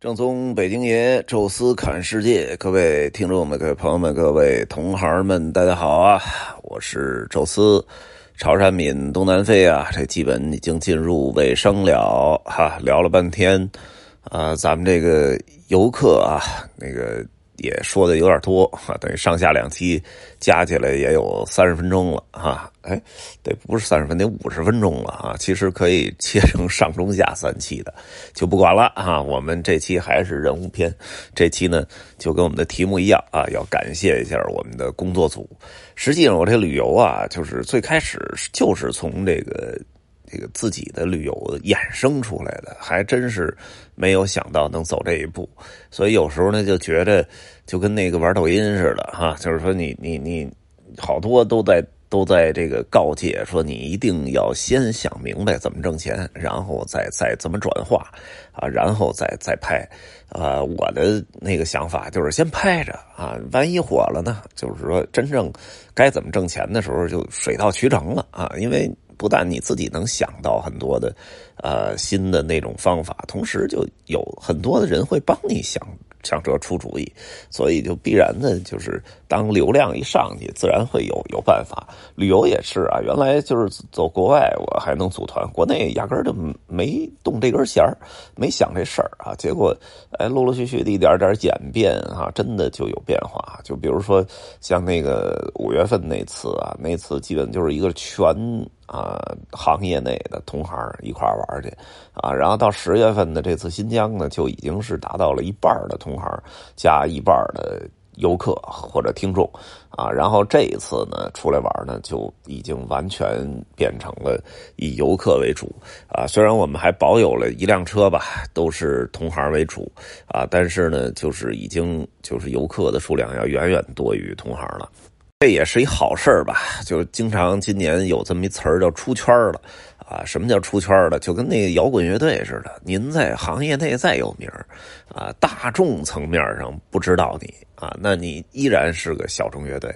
正宗北京爷，宙斯侃世界，各位听众们、各位朋友们、各位同行们，大家好啊！我是宙斯，潮汕闽东南飞啊，这基本已经进入尾声了哈。聊了半天啊，咱们这个游客啊，那个。也说的有点多啊，等于上下两期加起来也有三十分钟了哈。哎，得不是三十分，得五十分钟了啊。其实可以切成上中下三期的，就不管了啊。我们这期还是人物篇，这期呢就跟我们的题目一样啊，要感谢一下我们的工作组。实际上，我这旅游啊，就是最开始就是从这个。这个自己的旅游衍生出来的，还真是没有想到能走这一步，所以有时候呢就觉得就跟那个玩抖音似的哈，就是说你你你好多都在都在这个告诫说你一定要先想明白怎么挣钱，然后再再怎么转化啊，然后再再拍啊。我的那个想法就是先拍着啊，万一火了呢，就是说真正该怎么挣钱的时候就水到渠成了啊，因为。不但你自己能想到很多的，呃，新的那种方法，同时就有很多的人会帮你想。想着出主意，所以就必然的，就是当流量一上去，自然会有有办法。旅游也是啊，原来就是走国外，我还能组团，国内压根儿就没动这根弦儿，没想这事儿啊。结果，哎，陆陆续续的一点点演变啊，真的就有变化。就比如说像那个五月份那次啊，那次基本就是一个全啊行业内的同行一块玩去啊，然后到十月份的这次新疆呢，就已经是达到了一半的同。同行加一半的游客或者听众啊，然后这一次呢出来玩呢，就已经完全变成了以游客为主啊。虽然我们还保有了一辆车吧，都是同行为主啊，但是呢，就是已经就是游客的数量要远远多于同行了。这也是一好事儿吧？就是经常今年有这么一词儿叫出圈儿了。啊，什么叫出圈了？就跟那个摇滚乐队似的，您在行业内再有名啊，大众层面上不知道你。啊，那你依然是个小众乐队，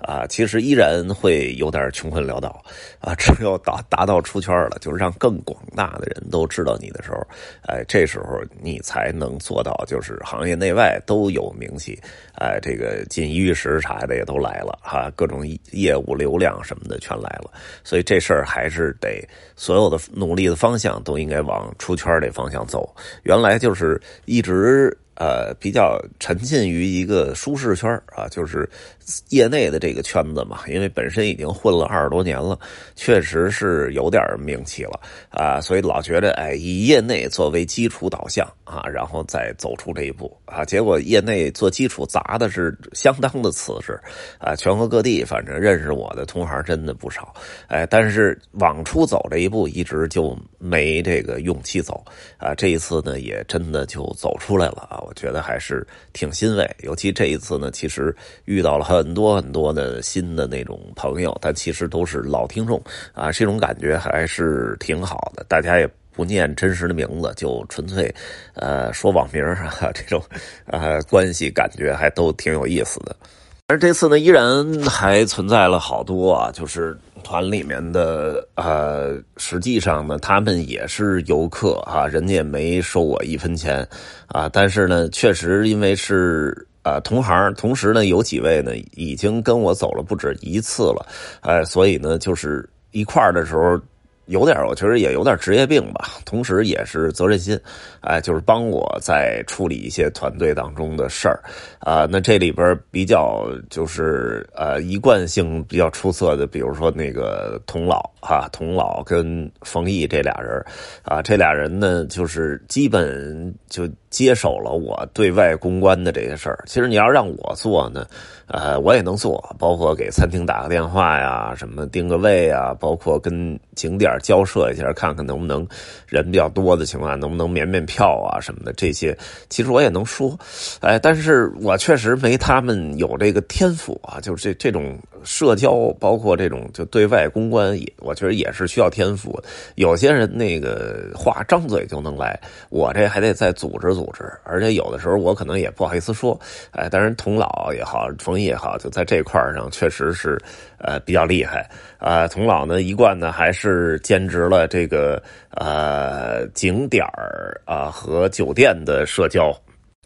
啊，其实依然会有点穷困潦倒，啊，只有达达到出圈了，就是让更广大的人都知道你的时候，哎，这时候你才能做到，就是行业内外都有名气，哎，这个锦衣玉食啥的也都来了，哈，各种业务流量什么的全来了，所以这事儿还是得所有的努力的方向都应该往出圈这方向走，原来就是一直。呃，比较沉浸于一个舒适圈啊，就是业内的这个圈子嘛。因为本身已经混了二十多年了，确实是有点名气了啊，所以老觉得哎，以业内作为基础导向啊，然后再走出这一步啊。结果业内做基础砸的是相当的瓷实啊，全国各地反正认识我的同行真的不少哎，但是往出走这一步一直就没这个勇气走啊。这一次呢，也真的就走出来了啊。我觉得还是挺欣慰，尤其这一次呢，其实遇到了很多很多的新的那种朋友，但其实都是老听众啊，这种感觉还是挺好的。大家也不念真实的名字，就纯粹呃说网名啊，这种呃关系感觉还都挺有意思的。而这次呢，依然还存在了好多啊，就是。团里面的呃，实际上呢，他们也是游客啊，人家也没收我一分钱啊。但是呢，确实因为是啊同行，同时呢，有几位呢已经跟我走了不止一次了，哎，所以呢，就是一块儿的时候。有点，我觉得也有点职业病吧，同时也是责任心，哎，就是帮我在处理一些团队当中的事儿，啊，那这里边比较就是呃一贯性比较出色的，比如说那个童老哈，童老跟冯毅这俩人，啊，这俩人呢就是基本就接手了我对外公关的这些事儿。其实你要让我做呢。呃，我也能做，包括给餐厅打个电话呀，什么定个位啊，包括跟景点交涉一下，看看能不能人比较多的情况下能不能免免票啊什么的，这些其实我也能说，哎，但是我确实没他们有这个天赋啊，就是这这种社交，包括这种就对外公关，也我觉得也是需要天赋。有些人那个话张嘴就能来，我这还得再组织组织，而且有的时候我可能也不好意思说，哎，但是童老也好，冯毅。也好，就在这块上确实是，呃，比较厉害啊。童老呢，一贯呢还是兼职了这个呃景点儿啊和酒店的社交。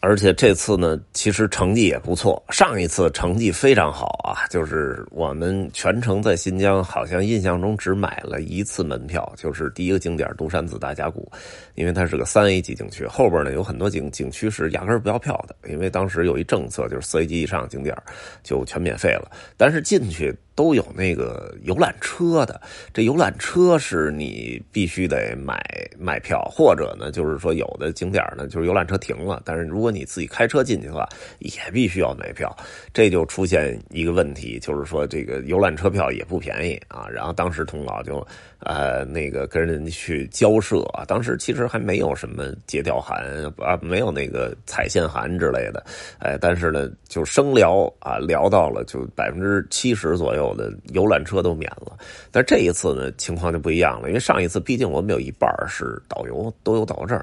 而且这次呢，其实成绩也不错。上一次成绩非常好啊，就是我们全程在新疆，好像印象中只买了一次门票，就是第一个景点独山子大峡谷，因为它是个三 A 级景区。后边呢有很多景景区是压根儿不要票的，因为当时有一政策，就是四 A 级以上景点就全免费了。但是进去。都有那个游览车的，这游览车是你必须得买买票，或者呢，就是说有的景点呢，就是游览车停了，但是如果你自己开车进去的话，也必须要买票。这就出现一个问题，就是说这个游览车票也不便宜啊。然后当时童老就呃那个跟人去交涉，当时其实还没有什么借调函啊，没有那个彩线函之类的，哎，但是呢就生聊啊，聊到了就百分之七十左右。的游览车都免了，但这一次呢情况就不一样了，因为上一次毕竟我们有一半是导游都有导游证，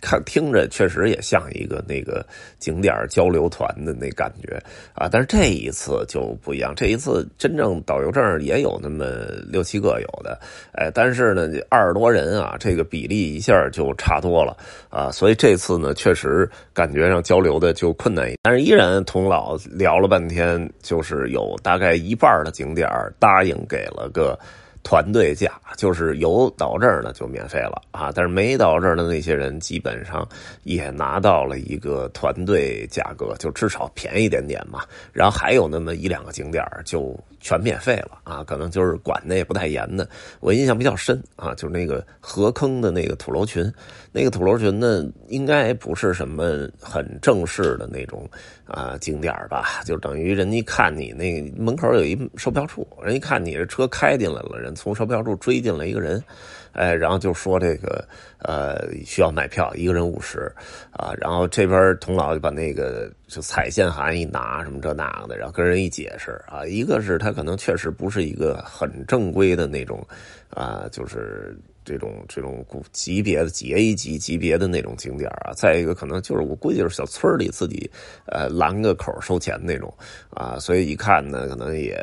看听着确实也像一个那个景点交流团的那感觉啊，但是这一次就不一样，这一次真正导游证也有那么六七个有的，哎，但是呢二十多人啊，这个比例一下就差多了啊，所以这次呢确实感觉上交流的就困难一点，但是依然同老聊了半天，就是有大概一半的景点答应给了个。团队价就是有到这儿的就免费了啊，但是没到这儿的那些人基本上也拿到了一个团队价格，就至少便宜点点嘛。然后还有那么一两个景点就全免费了啊，可能就是管的也不太严的。我印象比较深啊，就是那个河坑的那个土楼群，那个土楼群呢，应该不是什么很正式的那种啊景点吧，就等于人家看你那门口有一售票处，人家看你这车开进来了，人。从售票处追进来一个人，哎，然后就说这个呃需要买票，一个人五十啊，然后这边童老就把那个就彩线函一拿，什么这那的，然后跟人一解释啊，一个是他可能确实不是一个很正规的那种啊，就是。这种这种古级别的几 A 级级别的那种景点啊，再一个可能就是我估计就是小村里自己呃拦个口收钱那种啊，所以一看呢，可能也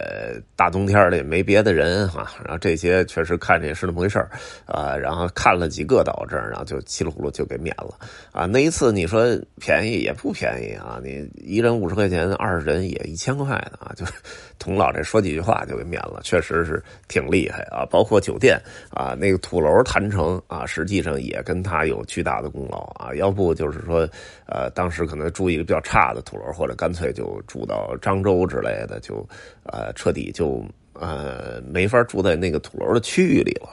大冬天的也没别的人哈，然后这些确实看着也是那么回事啊，然后看了几个导证，然后就稀里糊涂就给免了啊。那一次你说便宜也不便宜啊，你一人五十块钱，二十人也一千块的啊，就童老这说几句话就给免了，确实是挺厉害啊。包括酒店啊，那个土楼。谈成啊，实际上也跟他有巨大的功劳啊。要不就是说，呃，当时可能住一个比较差的土楼，或者干脆就住到漳州之类的，就呃彻底就呃没法住在那个土楼的区域里了。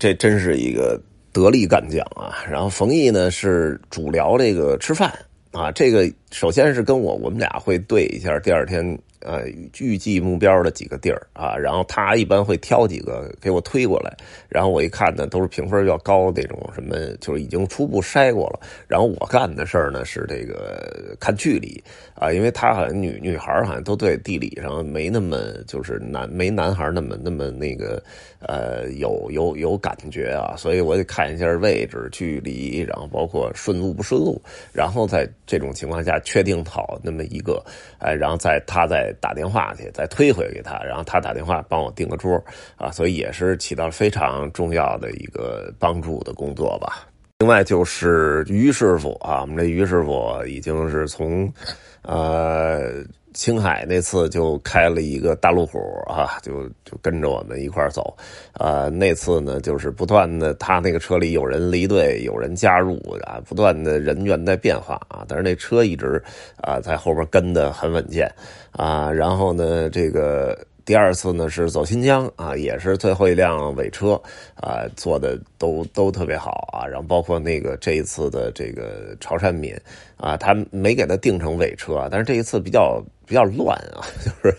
这真是一个得力干将啊。然后冯毅呢是主聊这个吃饭啊，这个首先是跟我我们俩会对一下，第二天。呃，预计目标的几个地儿啊，然后他一般会挑几个给我推过来，然后我一看呢，都是评分比较高那种，什么就是已经初步筛过了。然后我干的事儿呢是这个看距离啊，因为他好像女女孩好像都对地理上没那么就是男没男孩那么那么那个呃有有有感觉啊，所以我得看一下位置、距离，然后包括顺路不顺路，然后在这种情况下确定好那么一个，哎，然后在他在打电话去，再推回给他，然后他打电话帮我订个桌啊，所以也是起到非常重要的一个帮助的工作吧。另外就是于师傅啊，我们这于师傅已经是从，呃。青海那次就开了一个大路虎啊，就就跟着我们一块走，呃，那次呢就是不断的，他那个车里有人离队，有人加入啊，不断的人员在变化啊，但是那车一直啊在后边跟的很稳健啊，然后呢这个。第二次呢是走新疆啊，也是最后一辆尾车啊，做的都都特别好啊。然后包括那个这一次的这个潮汕闽啊，他没给他定成尾车，但是这一次比较。比较乱啊，就是，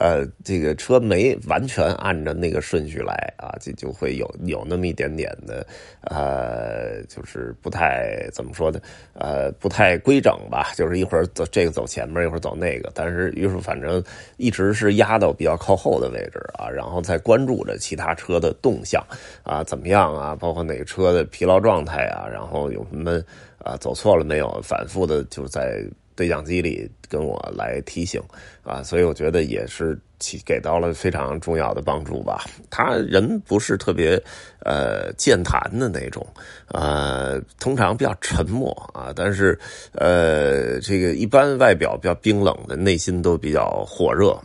呃，这个车没完全按照那个顺序来啊，就就会有有那么一点点的，呃，就是不太怎么说呢，呃，不太规整吧，就是一会儿走这个走前面，一会儿走那个，但是于是反正一直是压到比较靠后的位置啊，然后再关注着其他车的动向啊，怎么样啊，包括哪个车的疲劳状态啊，然后有什么啊走错了没有，反复的就在。对讲机里跟我来提醒啊，所以我觉得也是起给到了非常重要的帮助吧。他人不是特别呃健谈的那种，呃，通常比较沉默啊，但是呃，这个一般外表比较冰冷的，内心都比较火热。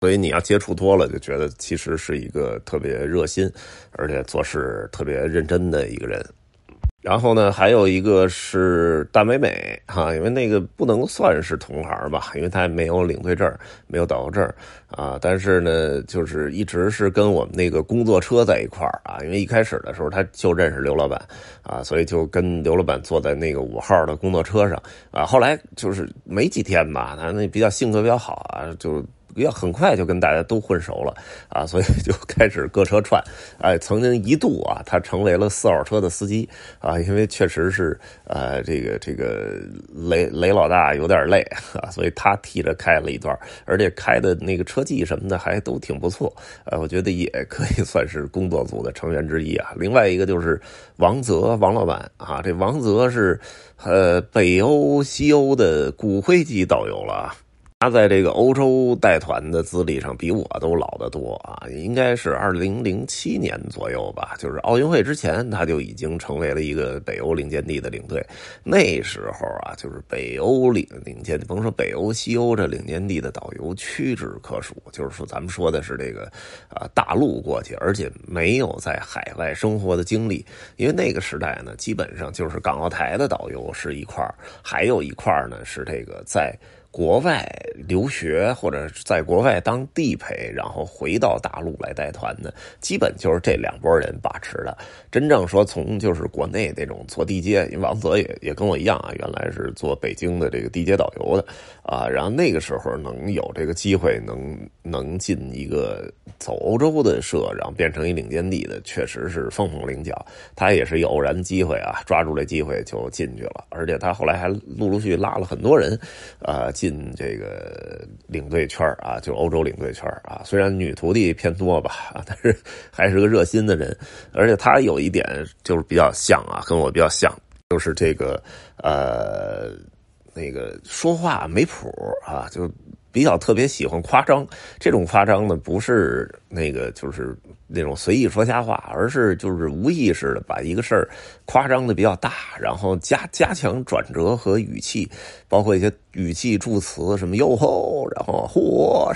所以你要接触多了，就觉得其实是一个特别热心，而且做事特别认真的一个人。然后呢，还有一个是大美美哈，因为那个不能算是同行吧，因为他没有领队证，没有导游证啊。但是呢，就是一直是跟我们那个工作车在一块儿啊，因为一开始的时候他就认识刘老板啊，所以就跟刘老板坐在那个五号的工作车上啊。后来就是没几天吧，他那比较性格比较好啊，就。要很快就跟大家都混熟了啊，所以就开始各车串。哎，曾经一度啊，他成为了四号车的司机啊，因为确实是呃，这个这个雷雷老大有点累啊，所以他替着开了一段，而且开的那个车技什么的还都挺不错。呃，我觉得也可以算是工作组的成员之一啊。另外一个就是王泽王老板啊，这王泽是呃北欧西欧的骨灰级导游了。他在这个欧洲带团的资历上比我都老得多啊，应该是二零零七年左右吧，就是奥运会之前他就已经成为了一个北欧领舰地的领队。那时候啊，就是北欧领领舰，甭说北欧、西欧这领舰地的导游屈指可数。就是说，咱们说的是这个啊，大陆过去，而且没有在海外生活的经历，因为那个时代呢，基本上就是港澳台的导游是一块还有一块呢是这个在。国外留学或者在国外当地陪，然后回到大陆来带团的，基本就是这两拨人把持的。真正说从就是国内那种做地接，王泽也也跟我一样啊，原来是做北京的这个地接导游的啊。然后那个时候能有这个机会，能能进一个走欧洲的社，然后变成一领间地的，确实是凤凤麟角。他也是有偶然机会啊，抓住这机会就进去了。而且他后来还陆陆续续拉了很多人啊。进这个领队圈啊，就欧洲领队圈啊，虽然女徒弟偏多吧，但是 还是个热心的人。而且他有一点就是比较像啊，跟我比较像，就是这个呃，那个说话没谱啊，就比较特别喜欢夸张。这种夸张呢，不是那个就是那种随意说瞎话，而是就是无意识的把一个事儿夸张的比较大，然后加加强转折和语气，包括一些。语气助词什么哟吼，然后嚯，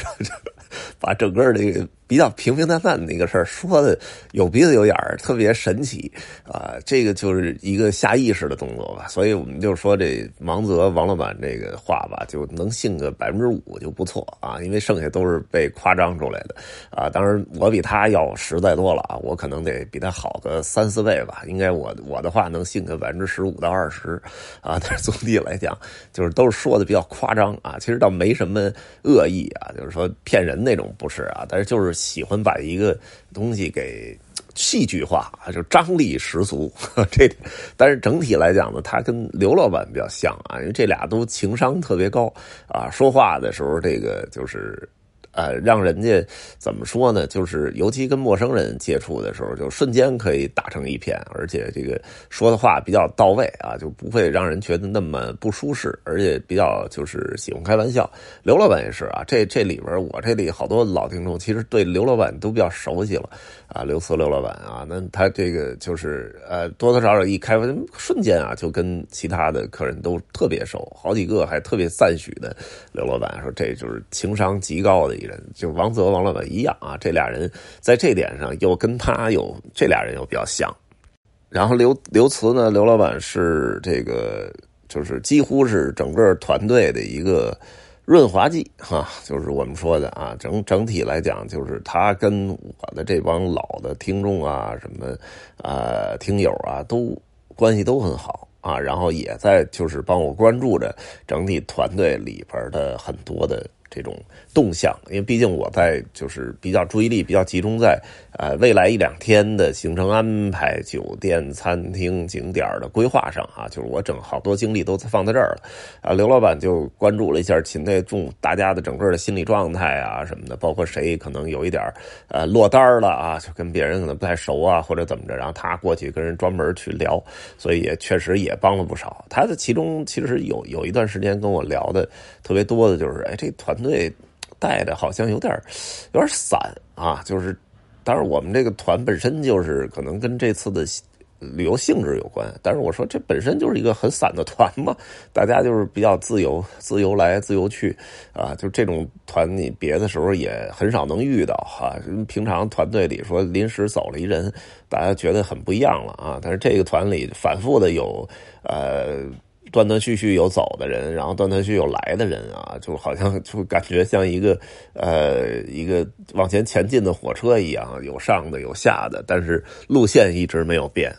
把整个这个比较平平淡淡的一个事儿说的有鼻子有眼儿，特别神奇啊！这个就是一个下意识的动作吧。所以我们就说这王泽王老板这个话吧，就能信个百分之五就不错啊，因为剩下都是被夸张出来的啊。当然我比他要实在多了啊，我可能得比他好个三四倍吧。应该我我的话能信个百分之十五到二十啊。但是总体来讲，就是都是说的。比较夸张啊，其实倒没什么恶意啊，就是说骗人那种不是啊，但是就是喜欢把一个东西给戏剧化，就张力十足。这但是整体来讲呢，他跟刘老板比较像啊，因为这俩都情商特别高啊，说话的时候这个就是。呃，让人家怎么说呢？就是尤其跟陌生人接触的时候，就瞬间可以打成一片，而且这个说的话比较到位啊，就不会让人觉得那么不舒适，而且比较就是喜欢开玩笑。刘老板也是啊，这这里边我这里好多老听众其实对刘老板都比较熟悉了啊，刘慈刘老板啊，那他这个就是呃多多少少一开完瞬间啊，就跟其他的客人都特别熟，好几个还特别赞许的刘老板说，这就是情商极高的。人就王泽王老板一样啊，这俩人在这点上又跟他有这俩人又比较像。然后刘刘慈呢，刘老板是这个就是几乎是整个团队的一个润滑剂哈，就是我们说的啊，整整体来讲，就是他跟我的这帮老的听众啊，什么啊听友啊，都关系都很好啊，然后也在就是帮我关注着整体团队里边的很多的。这种动向，因为毕竟我在就是比较注意力比较集中在呃未来一两天的行程安排、酒店、餐厅、景点的规划上啊，就是我整好多精力都放在这儿了啊。刘老板就关注了一下秦队众大家的整个的心理状态啊什么的，包括谁可能有一点呃落单了啊，就跟别人可能不太熟啊或者怎么着，然后他过去跟人专门去聊，所以也确实也帮了不少。他的其中其实有有一段时间跟我聊的特别多的就是，哎，这团团队带的好像有点有点散啊，就是当然我们这个团本身就是可能跟这次的。旅游性质有关，但是我说这本身就是一个很散的团嘛，大家就是比较自由，自由来自由去，啊，就这种团你别的时候也很少能遇到哈。平常团队里说临时走了一人，大家觉得很不一样了啊。但是这个团里反复的有呃断断续续有走的人，然后断断续有来的人啊，就好像就感觉像一个呃一个往前前进的火车一样，有上的有下的，但是路线一直没有变。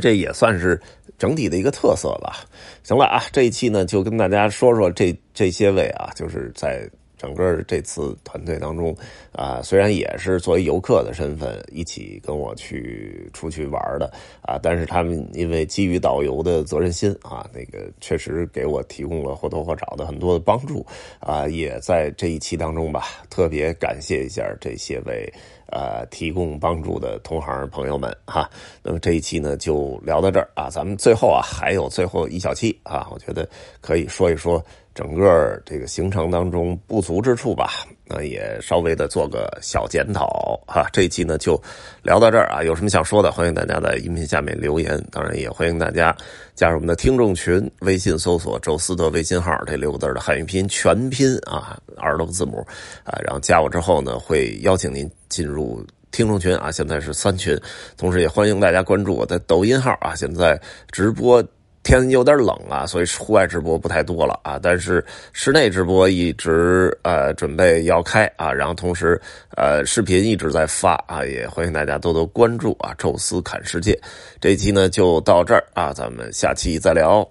这也算是整体的一个特色吧。行了啊，这一期呢就跟大家说说这这些位啊，就是在。整个这次团队当中，啊，虽然也是作为游客的身份一起跟我去出去玩的啊，但是他们因为基于导游的责任心啊，那个确实给我提供了或多或少的很多的帮助啊，也在这一期当中吧，特别感谢一下这些位呃提供帮助的同行朋友们哈。那么这一期呢就聊到这儿啊，咱们最后啊还有最后一小期啊，我觉得可以说一说。整个这个行程当中不足之处吧，那也稍微的做个小检讨哈。这一期呢就聊到这儿啊，有什么想说的，欢迎大家在音频下面留言。当然也欢迎大家加入我们的听众群，微信搜索“宙斯”的微信号，这六个字的汉语拼音全拼啊，二十多个字母啊，然后加我之后呢，会邀请您进入听众群啊。现在是三群，同时也欢迎大家关注我的抖音号啊，现在直播。天有点冷啊，所以户外直播不太多了啊。但是室内直播一直呃准备要开啊，然后同时呃视频一直在发啊，也欢迎大家多多关注啊。宙斯看世界这一期呢就到这儿啊，咱们下期再聊。